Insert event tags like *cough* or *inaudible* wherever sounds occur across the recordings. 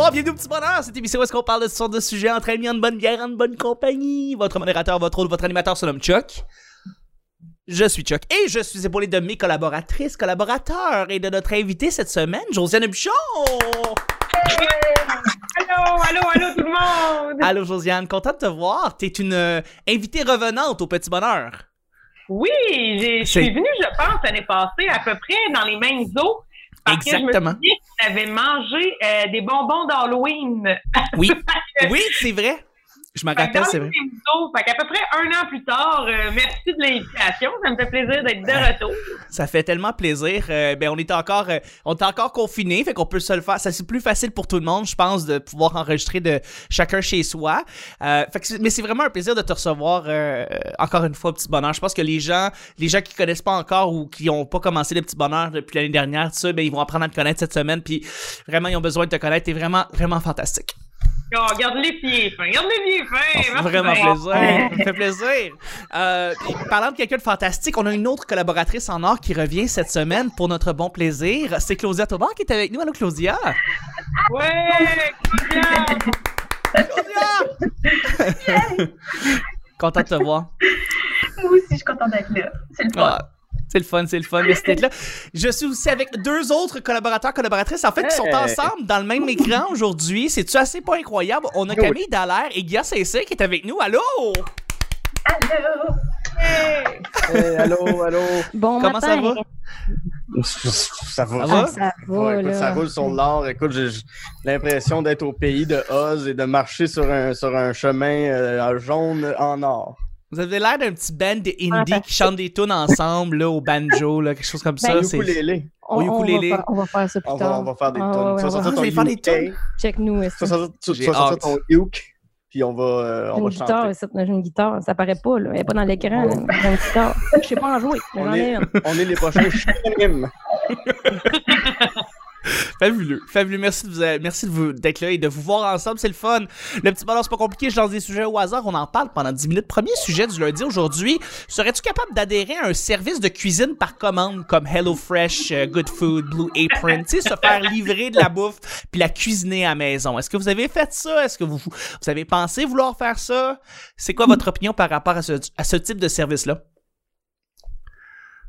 bonsoir, bienvenue au Petit Bonheur, cette émission où est-ce qu'on parle de ce genre de sujets entre amis, en bonne bière, en bonne compagnie. Votre modérateur, votre hôte, votre animateur se nomme Chuck. Je suis Chuck et je suis épaulé de mes collaboratrices, collaborateurs et de notre invité cette semaine, Josiane Buchon. Allô, allô, allô tout le monde! Allô Josiane, content de te voir. T'es une euh, invitée revenante au Petit Bonheur. Oui, je suis venue, je pense, l'année passée, à peu près dans les mêmes eaux. Parce Exactement. que je me souviens que tu avais mangé euh, des bonbons d'Halloween. Oui, *laughs* oui, c'est vrai. Je me Fait que rappelle, c'est vrai. Fait qu'à peu près un an plus tard, euh, merci de l'invitation. Ça me fait plaisir d'être de retour. Ça fait tellement plaisir. Euh, ben on est encore, euh, on est encore confiné, fait qu'on peut se le faire. Ça c'est plus facile pour tout le monde, je pense, de pouvoir enregistrer de chacun chez soi. Euh, fait que mais c'est vraiment un plaisir de te recevoir euh, encore une fois, petit bonheur. Je pense que les gens, les gens qui connaissent pas encore ou qui ont pas commencé le petit bonheur depuis l'année dernière, ça, ben ils vont apprendre à te connaître cette semaine. Puis vraiment, ils ont besoin de te connaître. T'es vraiment, vraiment fantastique. Oh, garde les pieds fins, garde les pieds fins. Ça fait vraiment plaisir. Ça fait plaisir. Euh, parlant de quelqu'un de fantastique, on a une autre collaboratrice en or qui revient cette semaine pour notre bon plaisir. C'est Claudia Tobar qui est avec nous. Allô, Claudia? Ouais, Claudia. Content de te voir. Moi aussi, je suis contente d'être là. C'est le fun. Ah, c'est le fun, c'est le fun. Merci d'être là. Je suis aussi avec deux autres collaborateurs, collaboratrices, en fait, qui sont Hey. ensemble dans le même écran *laughs* aujourd'hui. C'est-tu assez pas incroyable? On a Oui. Camille Dallaire et Guilla Saint-Cyr qui est avec nous. Allô? Allô? Hey, allô, allô? Bon Comment ça matin. va? Ça va. Ça va? Ça va, Ouais, écoute, là. ça roule sur l'or. Écoute, j'ai j'ai l'impression d'être au pays de Oz et de marcher sur un, sur un chemin euh, jaune en or. Vous avez l'air d'un petit band de indie qui chante des tunes ensemble là, au banjo, là, quelque chose comme ça. Ben, c'est- Ukulélé. On, au on, va ukulélé. faire, on va faire ça plus On va, tard. on va faire des Ah, tunes. ouais, Tu vas ouais, ouais. faire des tunes? Vas sortir- tu- vas sortir ton uke, puis on va, euh, on Une va guitare, chanter. ici, j'ai une guitare. Ça paraît pas, là. Elle est pas dans l'écran. J'ai une guitare. Je sais pas en jouer, mais On est, on est les prochains. *laughs* Fabuleux, fabuleux. Merci de vous, euh, merci de vous d'être là et de vous voir ensemble, c'est le fun. Le petit bonheur, c'est pas compliqué, je lance des sujets au hasard, on en parle pendant 10 minutes. Premier sujet du lundi aujourd'hui, serais-tu capable d'adhérer à un service de cuisine par commande comme HelloFresh, euh, Good Food, Blue Apron, tu sais, se faire livrer de la bouffe puis la cuisiner à la maison? Est-ce que vous avez fait ça? Est-ce que vous, avez pensé vouloir faire ça? C'est quoi votre opinion par rapport à ce, à ce type de service-là?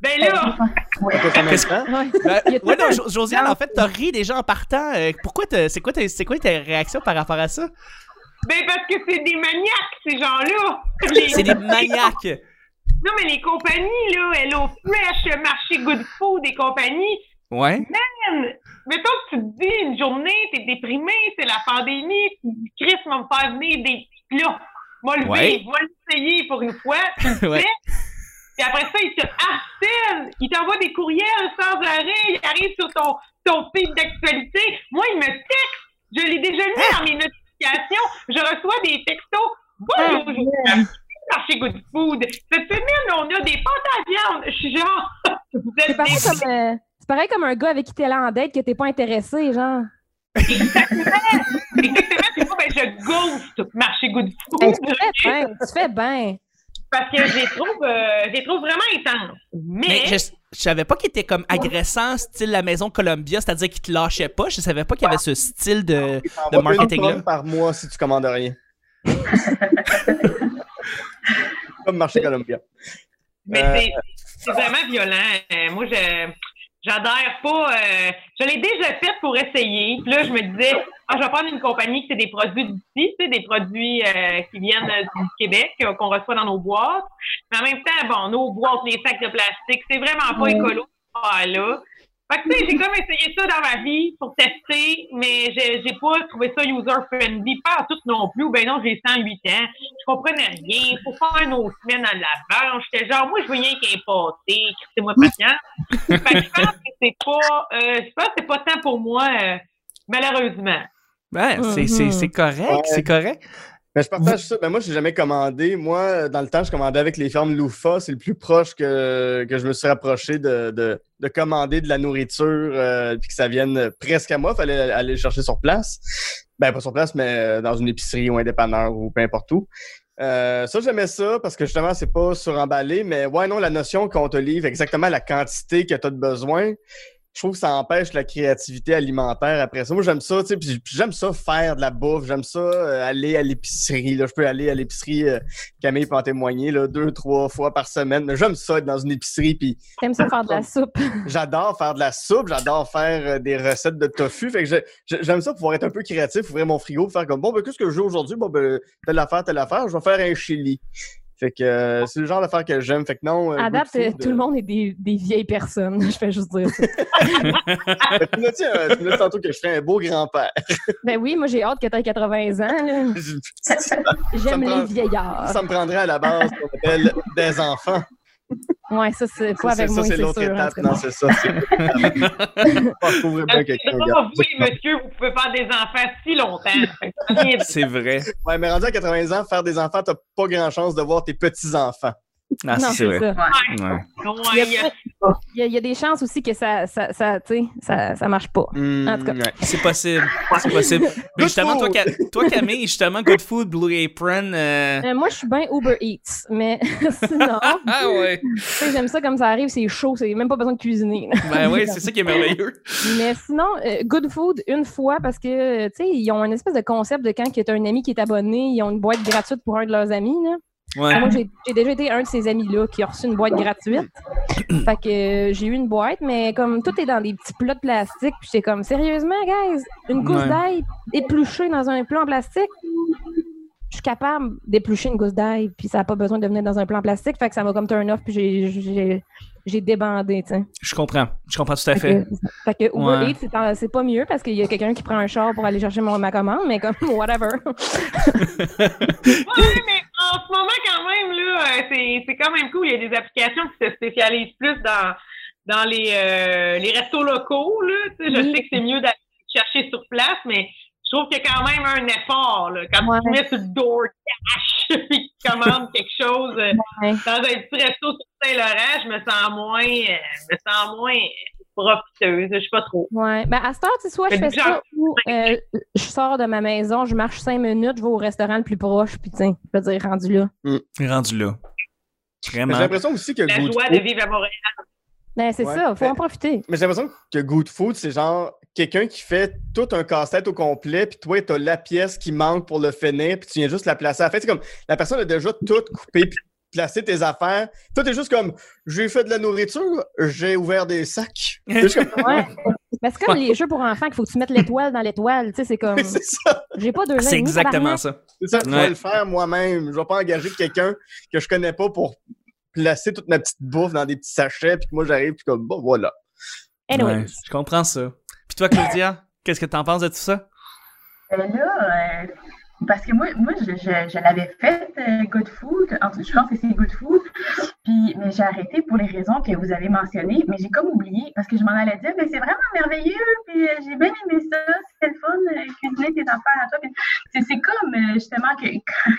Ben là, Ouais. Ben, ouais, non, Josiane, en fait, t'as ri déjà en partant. Euh, pourquoi t'as- c'est quoi, tes- c'est quoi tes réactions par rapport à ça? ben parce que c'est des maniaques, ces gens-là. Les- *laughs* C'est des maniaques. Non, mais les compagnies, là, Hello Fresh, Marché Good Food et compagnie, Ouais. man, mettons que tu te dis une journée, t'es déprimé, c'est la pandémie, tu te dis, Chris va me faire venir des là. Moi, le Ouais. vivre, moi l'essayer pour une fois, *laughs* tu le Ouais. fais. Puis après ça, il te harcèle, il t'envoie des courriels sans arrêt, il arrive sur ton, ton feed d'actualité. Moi, il me texte, je l'ai déjà mis Hein? dans mes notifications, je reçois des textos. Bonjour, je marché Good Food. Cette semaine, on a des pâtes à viande. Je suis genre, *laughs* C'est pareil, comme, euh, c'est pareil comme un gars avec qui t'es là en date que t'es pas intéressé, genre. Exactement, c'est moi, ben, je ghost marché Good Food. Tu fais bien, tu fais bien. Parce que je les trouve, euh, je les trouve vraiment intenses. Mais, Mais je, je savais pas qu'il était comme agressant, style la maison Columbia, c'est-à-dire qu'il te lâchait pas. Je savais pas qu'il y avait ce style de. Une tonne par mois si tu commandes rien. Comme marché Columbia. mais Euh, c'est, c'est vraiment violent. Euh, moi, je j'adhère pas. euh, je l'ai déjà fait pour essayer. Puis là, je me disais, ah, je vais prendre une compagnie qui c'est des produits d'ici, tu sais, des produits euh, qui viennent euh, du Québec, euh, qu'on reçoit dans nos boîtes. Mais en même temps, bon, nos boîtes, les sacs de plastique, c'est vraiment pas écolo. Ah, là. Fait que, tu sais, j'ai comme essayé ça dans ma vie pour tester, mais j'ai, pas trouvé ça user-friendly. Pas à tout non plus. Ben non, j'ai 108 ans. Je comprenais rien. Faut faire nos semaines à l'avance. J'étais genre, moi, je veux rien qu'un pâté. C'est moi patient. fait que je pense que c'est pas, euh, je pense que c'est pas tant pour moi, euh, malheureusement. Ouais, c'est- c'est c'est correct, c'est correct. Mais je partage ça. Mais moi, j'ai jamais commandé. Moi, dans le temps, je commandais avec les fermes Loufa. C'est le plus proche que, que je me suis rapproché de, de, de commander de la nourriture euh, puis que ça vienne presque à moi. Fallait aller le chercher sur place. Ben, pas sur place, mais euh, dans une épicerie ou un dépanneur ou peu importe où. Euh, ça, j'aimais ça parce que justement, c'est pas suremballé. Mais ouais, non, la notion qu'on te livre exactement la quantité que tu as de besoin. Je trouve que ça empêche la créativité alimentaire après ça. Moi, j'aime ça, tu sais, puis j'aime ça faire de la bouffe, j'aime ça euh, aller à l'épicerie. Là, je peux aller à l'épicerie, euh, Camille peut en témoigner, là, deux, trois fois par semaine. Mais j'aime ça être dans une épicerie, puis T'aimes ça faire de la soupe? *laughs* j'adore faire de la soupe, j'adore faire euh, des recettes de tofu. Fait que j'ai- j'ai- j'aime ça pouvoir être un peu créatif, ouvrir mon frigo, faire comme bon, ben, qu'est-ce que je joue aujourd'hui? Bon, ben, telle affaire, telle affaire, je vais faire un chili. Fait que euh, c'est le genre d'affaire que j'aime. Fait que non. euh, À good date, euh, euh, tout le monde est des, des vieilles personnes. *laughs* Je fais juste dire ça. *laughs* Tu euh, tu m'as dit tantôt que je serais un beau grand-père. *laughs* Ben oui, moi j'ai hâte que t'aies 80 ans. J'aime me prend- les vieillards. ça me prendrait à la base qu'on appelle des enfants. Ouais, ça c'est Ça, pas c'est avec ça, moi, c'est c'est l'autre étape. cas. Non, c'est ça. *laughs* trouverais bien quelqu'un. Vous, les messieurs, vous pouvez faire des enfants si longtemps. *laughs* Ça C'est vrai. Ouais, mais rendu à 80 ans, faire des enfants, t'as pas grand chance de voir tes petits-enfants. Ah, Non, c'est vrai. ça. Ouais. Ouais, Il y a il y a- Il y, a, il y a des chances aussi que ça, ça, ça, tu sais, ça, ça marche pas. En tout cas. Hmm, ouais. C'est possible. C'est possible. Mais justement, toi, toi, Camille, justement, Good Food, Blue Apron. euh, Euh, moi, je suis bien Uber Eats, mais *laughs* sinon, Ah ouais. tu sais, j'aime ça comme ça arrive, c'est chaud, c'est même pas besoin de cuisiner. là. Ben oui, c'est *laughs* ça qui est merveilleux. Mais sinon, euh, Good Food, une fois, parce que, tu sais, ils ont une espèce de concept de quand il y a un ami qui est abonné, ils ont une boîte gratuite pour un de leurs amis, là. Ouais. Moi, j'ai déjà été un de ces amis-là qui a reçu une boîte gratuite. *clears throat* fait que euh, j'ai eu une boîte, mais comme tout est dans des petits plats de plastique, puis c'est comme, sérieusement, guys, une gousse Ouais. d'ail épluchée dans un plat en plastique? Je suis capable d'éplucher une gousse d'ail, puis ça n'a pas besoin de venir dans un plat en plastique, fait que ça m'a comme turn off, puis j'ai- j'ai j'ai débandé, tu sais. Je comprends. Je comprends tout à Fait fait. que, fait que Uber Ouais. Eats, c'est pas mieux parce qu'il y a quelqu'un qui prend un char pour aller chercher mon, ma commande, mais comme, *laughs* whatever. *laughs* Ouais, mais en ce moment, quand même, là, euh, c'est, c'est quand même cool. Il y a des applications qui se spécialisent plus dans, dans les, euh, les restos locaux, là. Tu sais, je Oui. sais que c'est mieux d'aller chercher sur place, mais je trouve qu'il y a quand même un effort, là. Quand Ouais. tu mets sur le DoorDash et que tu commandes quelque chose euh, Ouais. dans un petit resto sur Saint-Laurent, je me sens moins, euh, je me sens moins profiteuse. Je sais pas trop. Ouais. Ben, à cette heure, tu sais, soit je fais ça ou euh, je sors de ma maison, je marche cinq minutes, je vais au restaurant le plus proche, puis tiens, je veux dire, rendu là. Rendu là. J'ai l'impression aussi que La joie de vivre à Montréal. Ben, c'est Ouais. ça, faut Ben- en profiter. Mais j'ai l'impression que Good Food, c'est genre quelqu'un qui fait tout un casse-tête au complet, puis toi, t'as la pièce qui manque pour le finir, puis tu viens juste la placer à la fin. C'est comme la personne a déjà tout coupé, puis placé tes affaires. Toi, t'es juste comme j'ai fait de la nourriture, j'ai ouvert des sacs. *laughs* C'est juste comme, Ouais. Ben, c'est comme les jeux pour enfants qu'il faut que tu mettes l'étoile dans l'étoile, tu sais, c'est comme, *laughs* c'est ça. j'ai pas deux C'est exactement ça. C'est ça, je vais le faire moi-même. Je vais pas engager quelqu'un que je connais pas pour placer toute ma petite bouffe dans des petits sachets, puis que moi j'arrive, puis comme bon, voilà. Anyways. Ouais, je comprends ça. Puis toi, Claudia, *laughs* qu'est-ce que t'en penses de tout ça? Euh, là, euh, parce que moi, moi je, je, je l'avais fait, euh, Good Food. En tout- je pense que c'est Good Food. Puis, mais j'ai arrêté pour les raisons que vous avez mentionnées. Mais j'ai comme oublié parce que je m'en allais dire, mais c'est vraiment merveilleux. Puis, euh, j'ai bien aimé ça. C'était le fun, euh, cuisiner tes affaires à toi. Puis, c'est, c'est comme, euh, justement, que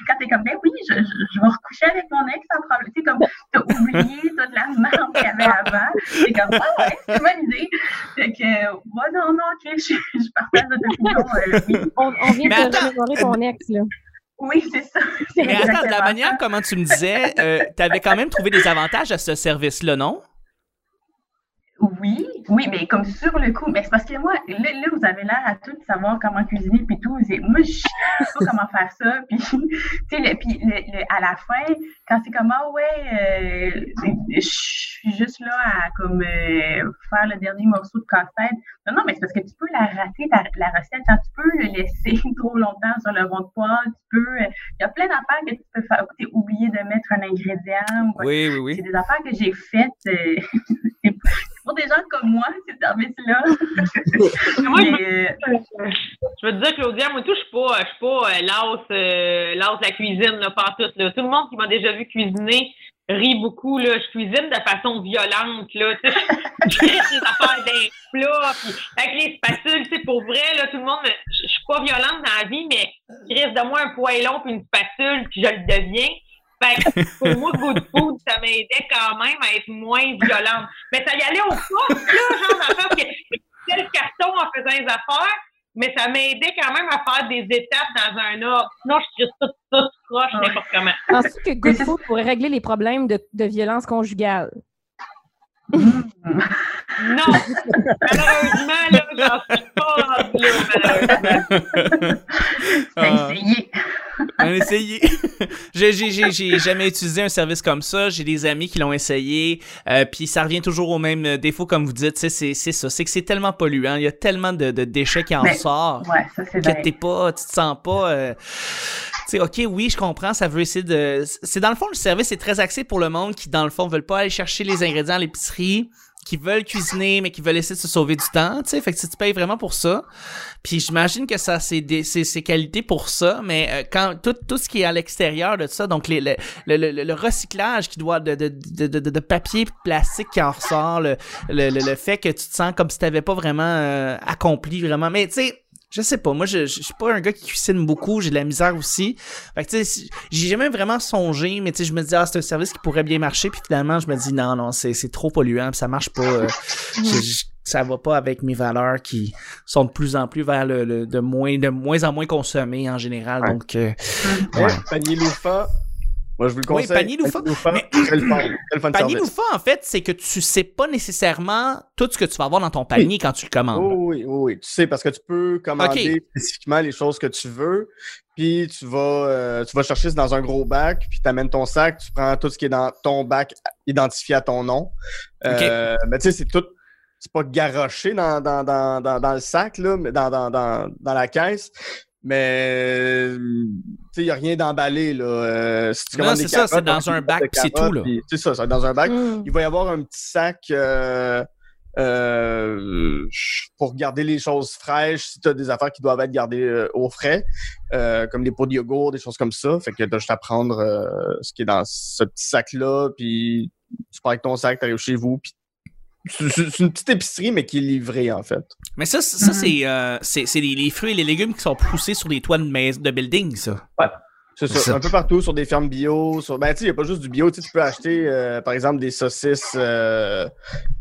quand t'es comme, ben oui, je, je, je vais recoucher avec mon ex sans problème. Tu sais, comme, t'as oublié *laughs* toute la merde qu'il y avait avant. C'est comme, ah ouais, c'est une bonne idée. Fait que, ouais, non, non, ok, je, je partage votre opinion. euh, oui. On, on vient Mais de remémorer ton ex, là. Oui, c'est ça. C'est Mais attends, de la manière ça. comment tu me disais, euh, t'avais quand même trouvé des avantages à ce service-là, non? Oui, oui, mais comme sur le coup, mais c'est parce que moi, là, là, vous avez l'air à tout savoir comment cuisiner puis tout. Moi, je sais pas *laughs* comment faire ça. Puis, *laughs* tu sais, le- puis le- le- à la fin, quand c'est comme ah ouais, euh, je suis juste là à comme euh, faire le dernier morceau de casse-tête. Non, non, mais c'est parce que tu peux la rater la, la recette. Quand tu peux le laisser *laughs* trop longtemps sur le rond de poêle, tu peux. euh, Il y a plein d'affaires que tu peux faire. Tu oublier de mettre un ingrédient. quoi Oui, oui, oui. c'est des affaires que j'ai faites. Euh, pour des gens comme moi, ces services-là. *laughs* Mais, euh, Je veux te dire, Claudia, moi, tout, je suis pas, je suis pas euh, lasse, euh, de la cuisine, là, pas tout, là. Tout le monde qui m'a déjà vu cuisiner rit beaucoup, là. Je cuisine de façon violente, là. *laughs* Je fais des affaires d'un plat, puis avec les spatules, pour vrai, là, tout le monde, je suis pas violente dans la vie, mais je reste de moi un poêlon puis une spatule, puis je le deviens. Fait que pour moi, Good Food, ça m'aidait quand même à être moins violente. Mais ça y allait au poste, là, genre, dans le sens que je faisais le carton en faisant les affaires, mais ça m'aidait quand même à faire des étapes dans un ordre. Sinon, je crisse tout ça, tout croche, Ouais. n'importe comment. Penses-tu que Good Food pourrait régler les problèmes de, de violence conjugale? Non! Malheureusement, là, j'en suis pas rendu là, malheureusement. T'as *laughs* Ah. essayé. On a essayé. j'ai, j'ai, j'ai, j'ai jamais utilisé un service comme ça. J'ai des amis qui l'ont essayé. Euh, puis ça revient toujours au même euh, défaut, comme vous dites. C'est, c'est ça. C'est que c'est tellement polluant. Il y a tellement de, de déchets qui en Mais- sortent. Ouais, ça c'est que t'es pas, tu te sens pas. euh, tu sais, ok, oui, je comprends, ça veut essayer de. C'est dans le fond, le service est très axé pour le monde qui, dans le fond, veulent pas aller chercher les ingrédients à l'épicerie, qui veulent cuisiner, mais qui veulent essayer de se sauver du temps, tu sais. Fait que si tu payes vraiment pour ça. Puis j'imagine que ça, c'est c'est qualités pour ça, mais euh, quand tout, tout ce qui est à l'extérieur de ça, donc le, le, le, le recyclage qui doit de, de, de, de, de papier plastique qui en ressort, le, le fait que tu te sens comme si t'avais pas vraiment euh, accompli vraiment. Mais tu sais, je sais pas, moi je, je, je suis pas un gars qui cuisine beaucoup, j'ai de la misère aussi. Fait que tu sais, j'ai jamais vraiment songé, mais tu sais, je me dis ah c'est un service qui pourrait bien marcher, puis finalement je me dis non non c'est c'est trop polluant, puis ça marche pas. euh, je- je- ça va pas avec mes valeurs qui sont de plus en plus vers le, le- de moins de moins en moins consommées en général. Ouais. Donc euh, Mais Ouais. Panier Loufa, moi je vous le Oui, conseille. Panier Loufa. Mais- *laughs* panier. Loufa en fait, c'est que tu sais pas nécessairement tout ce que tu vas avoir dans ton panier quand tu le commandes. Oh, oui, oui, oui. Tu sais, parce que tu peux commander spécifiquement les choses que tu veux, puis tu vas, euh, tu vas chercher dans un gros bac, puis tu amènes ton sac, tu prends tout ce qui est dans ton bac identifié à ton nom. Euh, Mais tu sais, c'est tout. C'est pas garoché dans, dans, dans, dans, dans le sac, là, mais dans, dans, dans, dans la caisse. Mais euh, tu sais, il n'y a rien d'emballé. là. Euh, si tu Non, c'est des ça, c'est dans un bac, c'est tout, là. C'est ça, c'est dans un bac. Mm. Il va y avoir un petit sac euh, euh, pour garder les choses fraîches si tu as des affaires qui doivent être gardées euh, au frais, euh, comme les pots de yogourt, des choses comme ça. Fait que tu as juste à prendre euh, ce qui est dans ce petit sac-là, puis tu pars avec ton sac, tu arrives chez vous, puis c'est une petite épicerie, mais qui est livrée, en fait. Mais ça, c'est- ça c'est euh, c'est c'est les, les fruits et les légumes qui sont poussés sur des toits de, mais- de building, ça. C'est ça. C'est ça. Un peu partout sur des fermes bio. Sur... Ben, tu sais, il n'y a pas juste du bio. Tu peux acheter, euh, par exemple, des saucisses. Euh,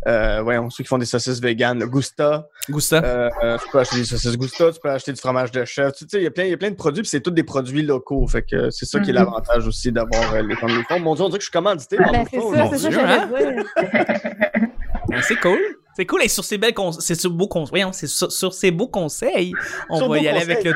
euh, ouais, ceux qui font des saucisses véganes, Gusta. Gusta. Euh, euh, tu peux acheter des saucisses Gusta, tu peux acheter du fromage de chef. Tu sais, il y a plein, il y a plein de produits, puis c'est tous des produits locaux. Fait que c'est ça qui est Mhm. l'avantage aussi d'avoir euh, les fonds de fonds. Mon Dieu, on dirait que je suis commandité par Ben, les c'est ça, c'est ça que Dieu, j'allais hein? dire. *laughs* Ben, c'est cool. C'est cool. Et sur ces belles c'est sur beaux conseils. C'est sur, sur ces beaux conseils. On Sur va y aller conseils. avec le.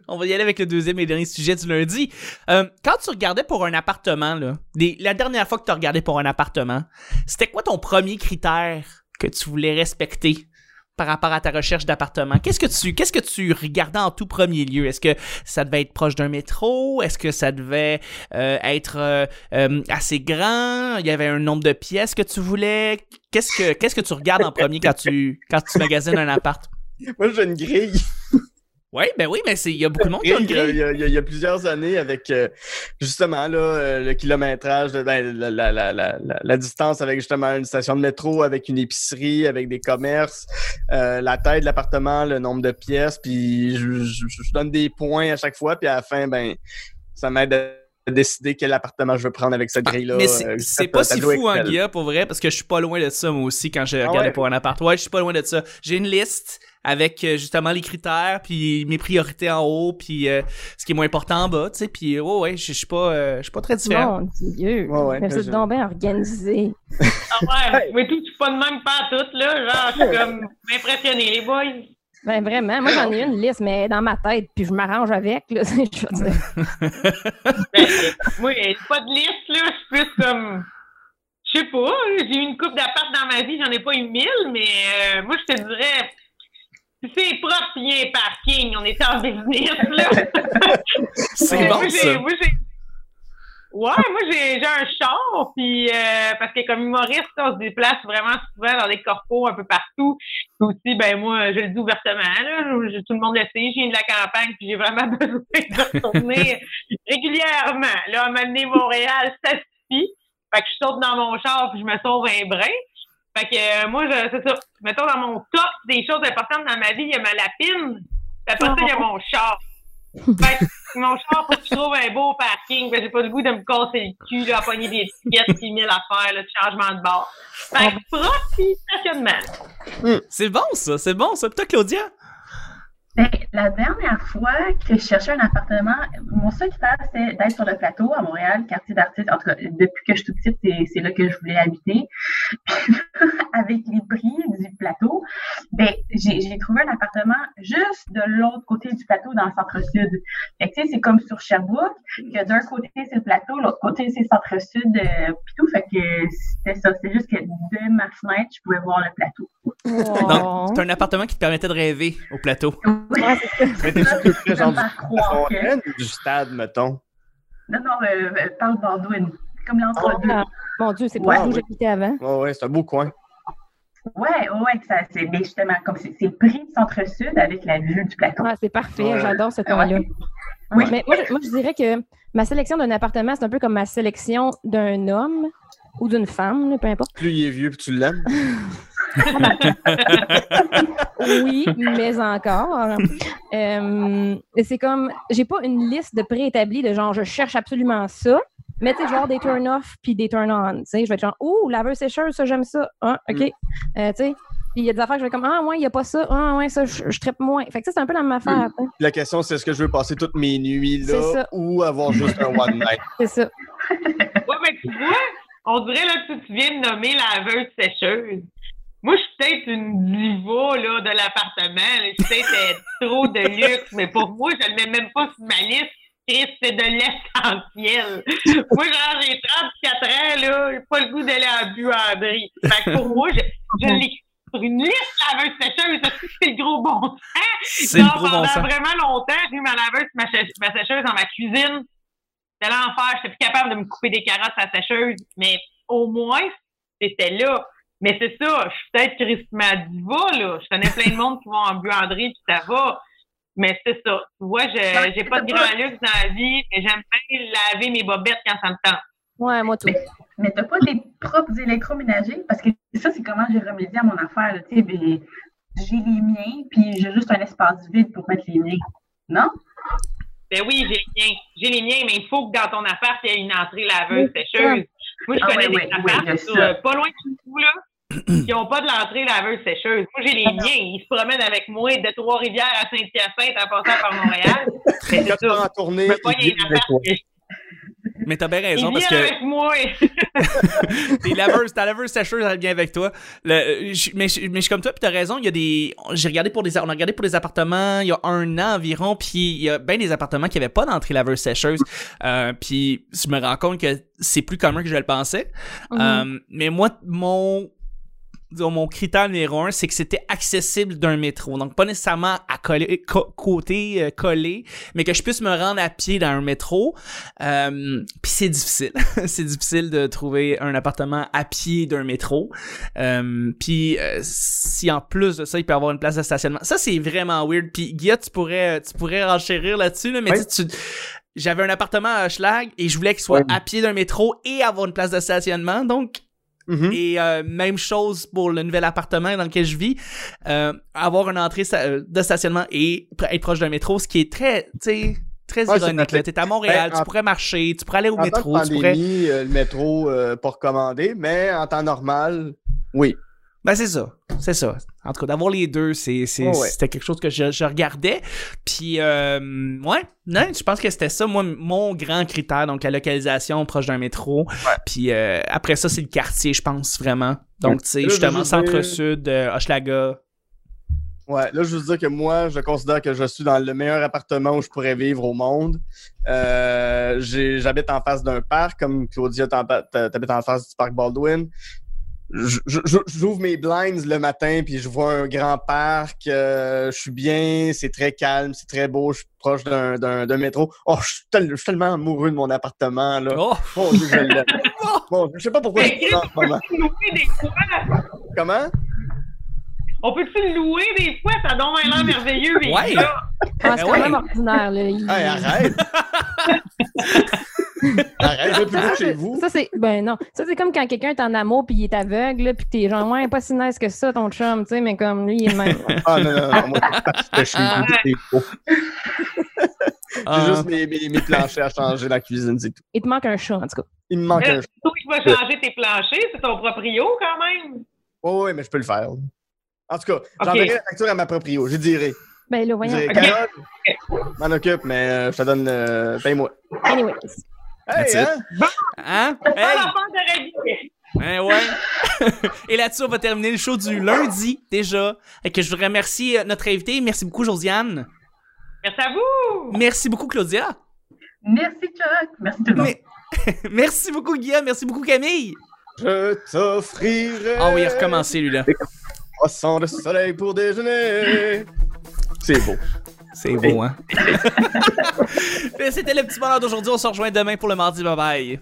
*laughs* on va y aller avec le deuxième et dernier sujet du lundi. Euh, quand tu regardais pour un appartement, là, la dernière fois que tu as regardé pour un appartement, c'était quoi ton premier critère que tu voulais respecter? Par rapport à ta recherche d'appartement? Qu'est-ce que tu qu'est-ce que tu regardais en tout premier lieu? Est-ce que ça devait être proche d'un métro? Est-ce que ça devait euh, être euh, euh, assez grand? Il y avait un nombre de pièces que tu voulais? Qu'est-ce que qu'est-ce que tu regardes en premier quand tu quand tu magasines un appart? *laughs* Moi, j'ai une grille. Oui, ben oui, mais c'est il y a beaucoup de monde qui a une Il y a, grille. il y a- il y a- il y a plusieurs années avec euh, justement là, euh, le kilométrage, de- ben, la, la, la, la, distance avec justement une station de métro, avec une épicerie, avec des commerces, euh, la taille de l'appartement, le nombre de pièces, puis je, je- je donne des points à chaque fois, puis à la fin, ben ça m'aide décider quel appartement je veux prendre avec cette Ah, grille-là. mais c'est euh, c'est pas si fou, hein, Excel. Guilla, pour vrai, parce que je suis pas loin de ça, moi aussi, quand je Ah ouais? pour un appart. Ouais, je suis pas loin de ça. J'ai une liste avec euh, justement les critères, puis mes priorités en haut, puis euh, ce qui est moins important en bas, tu sais, puis euh, ouais, ouais, je suis pas, euh, je suis pas très différent. Mon Dieu. Ouais, ouais, mais je- donc bien organisé. Ah ouais, mais tout, je suis pas de même pas tout, là. Genre, je suis *laughs* comme impressionné, les boys. Ben vraiment, moi j'en ai une liste, mais dans ma tête, puis je m'arrange avec. Là, *laughs* je veux dire. Ben, moi, j'ai pas de liste, là. Je suis plus comme. Je sais pas, j'ai eu une coupe d'appart dans ma vie, j'en ai pas eu mille, mais euh, moi, je te dirais. Si c'est propre, il y a un parking, on est en business, là. *laughs* C'est Euh, bon, moi, ça. moi, j'ai- Ouais, moi j'ai j'ai un char, puis euh, parce que comme humoriste, on se déplace vraiment souvent dans des corpos un peu partout. Puis aussi, ben moi, je le dis ouvertement, là, je- tout le monde le sait, je viens de la campagne, puis j'ai vraiment *laughs* besoin de retourner *laughs* régulièrement. Là, à m'amener Montréal, ça suffit. Fait que je saute dans mon char, puis je me sauve un brin. Fait que euh, moi, je- c'est ça. Mettons dans mon top des choses importantes dans ma vie, il y a ma lapine. Puis après ça, il y a mon char. Que mon char, faut que je trouve un beau parking. Ben, j'ai pas le goût de me casser le cul, là, à pogner des puis mille affaires, là, de changement de bord. Fait que propre, puis stationnement. C'est bon, ça, c'est bon, ça. Puis toi, Claudia? Ben, la dernière fois que je cherchais un appartement, mon seul critère, c'était d'être sur le plateau à Montréal, quartier d'artistes. En tout cas, depuis que je suis toute petite, c'est, c'est là que je voulais habiter. Puis, *laughs* avec les prix du plateau, ben, j'ai, trouvé un appartement juste de l'autre côté du plateau, dans le centre-sud. Fait que, tu sais, c'est comme sur Sherbrooke, que d'un côté, c'est le plateau, l'autre côté, c'est le centre-sud, euh, puis tout. Fait que c'était ça. C'est juste que de ma fenêtre, je pouvais voir le plateau. Oh. Donc, c'est un appartement qui te permettait de rêver au plateau. Ouais, c'est ça. *laughs* Mais t'es-tu plus près, genre, du stade, mettons? Non, non, euh, euh, parle Baldwin. Comme l'entre-deux. Ah, Mon Dieu, c'est Ouais, pas où oui. j'habitais avant. Ouais, c'est un beau coin. Ouais, ouais, que ça, c'est mais justement comme c'est c'est pris du centre-sud avec la vue du plateau. Ah, c'est parfait, Ouais. j'adore ce coin-là. Oui. Mais moi, je- moi, je dirais que ma sélection d'un appartement, c'est un peu comme ma sélection d'un homme ou d'une femme, peu importe. Plus il est vieux, plus tu l'aimes. *laughs* Oui, mais encore. Euh, c'est comme, j'ai pas une liste de préétablis de genre, je cherche absolument ça. Mais tu sais, genre des turn-off puis des turn-on. Tu sais, je vais être genre, ouh, laveuse sécheuse, ça, j'aime ça. Ah, OK. Mm. Euh, tu sais, puis il y a des affaires que je vais comme, ah, ouais, il n'y a pas ça. Ah, ouais, ça, je, je trippe moins. Fait que ça, c'est un peu la même affaire. sais. La question, c'est est-ce que je veux passer toutes mes nuits là ça. ou avoir juste un one night? *laughs* C'est ça. Ouais, mais tu vois, on dirait là que tu viens de nommer laveuse sécheuse. Moi, je suis peut-être une diva là, de l'appartement. Je suis peut-être euh, trop de luxe, mais pour moi, je ne le mets même pas sur ma liste. Chris, c'est de l'essentiel. *laughs* moi, genre, j'ai 34 ans, là, j'ai pas le goût d'aller à buanderie. Fait que pour moi, je, je *laughs* l'écris sur une liste laveuse sécheuse. C'est le gros bon sens? Genre, gros bon pendant vraiment longtemps, j'ai eu ma laveuse, ma, ma sécheuse dans ma cuisine. C'était l'enfer. J'étais plus capable de me couper des carottes à la sécheuse. Mais au moins, c'était là. Mais c'est ça, je suis peut-être Christmas diva, là. Je connais plein de monde qui vont en buanderie, puis ça va. Mais c'est ça. Tu vois, je j'ai pas de grand luxe dans la vie, mais j'aime bien laver mes bobettes quand ça me tente. Ouais, moi, tout. Mais, mais t'as pas tes propres électroménagers? Parce que ça, c'est comment j'ai remédié à mon affaire. Tu sais, ben, j'ai les miens, puis j'ai juste un espace vide pour mettre les miens. Non? Ben oui, j'ai les miens. J'ai les miens, mais il faut que dans ton appart, il y ait une entrée laveuse sécheuse. Moi, je Ah connais des oui, apparts oui, il y a sur, ça. euh, pas loin de chez vous, là, qui n'ont pas de l'entrée laveuse sécheuse. Moi, j'ai les Ah miens. Ils se promènent avec moi de Trois-Rivières à Saint-Hyacinthe en passant par Montréal. *laughs* Mais c'est ça. en tournée, Je pas y. Mais t'as bien raison parce que avec moi. *laughs* *laughs* tes laveuses, ta laveuse sécheuse, elle vient avec toi. Le- je- mais, je- mais je suis comme toi, puis t'as raison. Il y a des, j'ai regardé pour des, on a regardé pour des appartements il y a un an environ, puis il y a bien des appartements qui avaient pas d'entrée laveuse sécheuse. Euh, puis je me rends compte que c'est plus commun que je le pensais. Mhm. Euh, mais moi, mon mon critère numéro un, c'est que c'était accessible d'un métro. Donc, pas nécessairement à coller, co- côté euh, collé, mais que je puisse me rendre à pied dans un métro. Euh, Puis c'est difficile. *laughs* c'est difficile de trouver un appartement à pied d'un métro. Euh, Puis euh, si en plus de ça, il peut y avoir une place de stationnement. Ça, c'est vraiment weird. Puis Guilla, tu pourrais, tu pourrais renchérir là-dessus, là, mais Oui. tu tu- j'avais un appartement à Schlag et je voulais qu'il soit Oui. à pied d'un métro et avoir une place de stationnement. Donc, Mhm. et euh, même chose pour le nouvel appartement dans lequel je vis. Euh, avoir une entrée euh, de stationnement et être proche d'un métro, ce qui est très, tu sais, très Ouais, ironique. là. pratique. T'es à Montréal, Ben, en- tu pourrais marcher, tu pourrais aller au En temps de métro, tu pourrais... pandémie, euh, le métro, pas recommandé, mais en temps normal, oui. Ben c'est ça, c'est ça. En tout cas, d'avoir les deux, c'est, c'est, Ouais, ouais. c'était quelque chose que je, je regardais. Puis, euh, ouais, non, je pense que c'était ça, moi, mon grand critère, donc la localisation proche d'un métro. Puis euh, après ça, c'est le quartier, je pense, vraiment. Donc, tu sais, justement, centre-sud, euh, Hochelaga. Ouais, là, je veux dire que moi, je considère que je suis dans le meilleur appartement où je pourrais vivre au monde. Euh, j'ai- J'habite en face d'un parc, comme Claudia, t'habites en face du parc Baldwin. J'ouvre mes blinds le matin, puis je vois un grand parc. euh, je suis bien, c'est très calme, c'est très beau. Je suis proche d'un- d'un d'un métro. Oh, je suis, tel- je suis tellement amoureux de mon appartement, là. Oh! Mon Dieu, je. *laughs* Bon, je sais pas pourquoi Mais en ce moment. Des fois? Comment? On peut-tu le louer des fois? Ça donne un l'air merveilleux. mais Ouais. là, Ah, c'est Ben quand ouais. même ordinaire. Là. Il- Hey, arrête! *laughs* *laughs* arrête, plus que chez vous. Ça, c'est. Ben non. Ça, c'est comme quand quelqu'un est en amour puis il est aveugle, là, puis t'es genre, ouais, pas si nice que ça, ton chum, tu sais, mais comme lui, il est le même. *laughs* Ah non, non, non, moi, c'était chez vous. *laughs* J'ai Ah. juste mes, mes, mes planchers à changer la cuisine, c'est tout. Il te manque un chat, en tout cas. Il me manque mais un c'est toi qui vas changer tes planchers, c'est ton proprio quand même. Oh, oui, mais je peux le faire. En tout cas, Ok. j'enverrai la facture à ma proprio, je dirai. Ben là, Je voyons. Carole, m'en occupe, mais euh, je te donne. euh, Paye-moi. Anyways. That's Hey, it. hein? Hein? Hey! de Ravi. Ouais, ouais. *laughs* Et là-dessus, on va terminer le show du lundi, déjà. Et que je voudrais remercier euh, notre invité. Merci beaucoup, Josiane. Merci à vous. Merci beaucoup, Claudia. Merci, Chuck. Merci tout le monde. Mais- *laughs* Merci beaucoup, Guillaume. Merci beaucoup, Camille. Je t'offrirai. Ah oui, il a recommencé, lui, là. Croissant de soleil pour déjeuner. C'est beau. C'est beau, hein? *laughs* C'était le petit bonheur d'aujourd'hui. On se rejoint demain pour le mardi. Bye bye.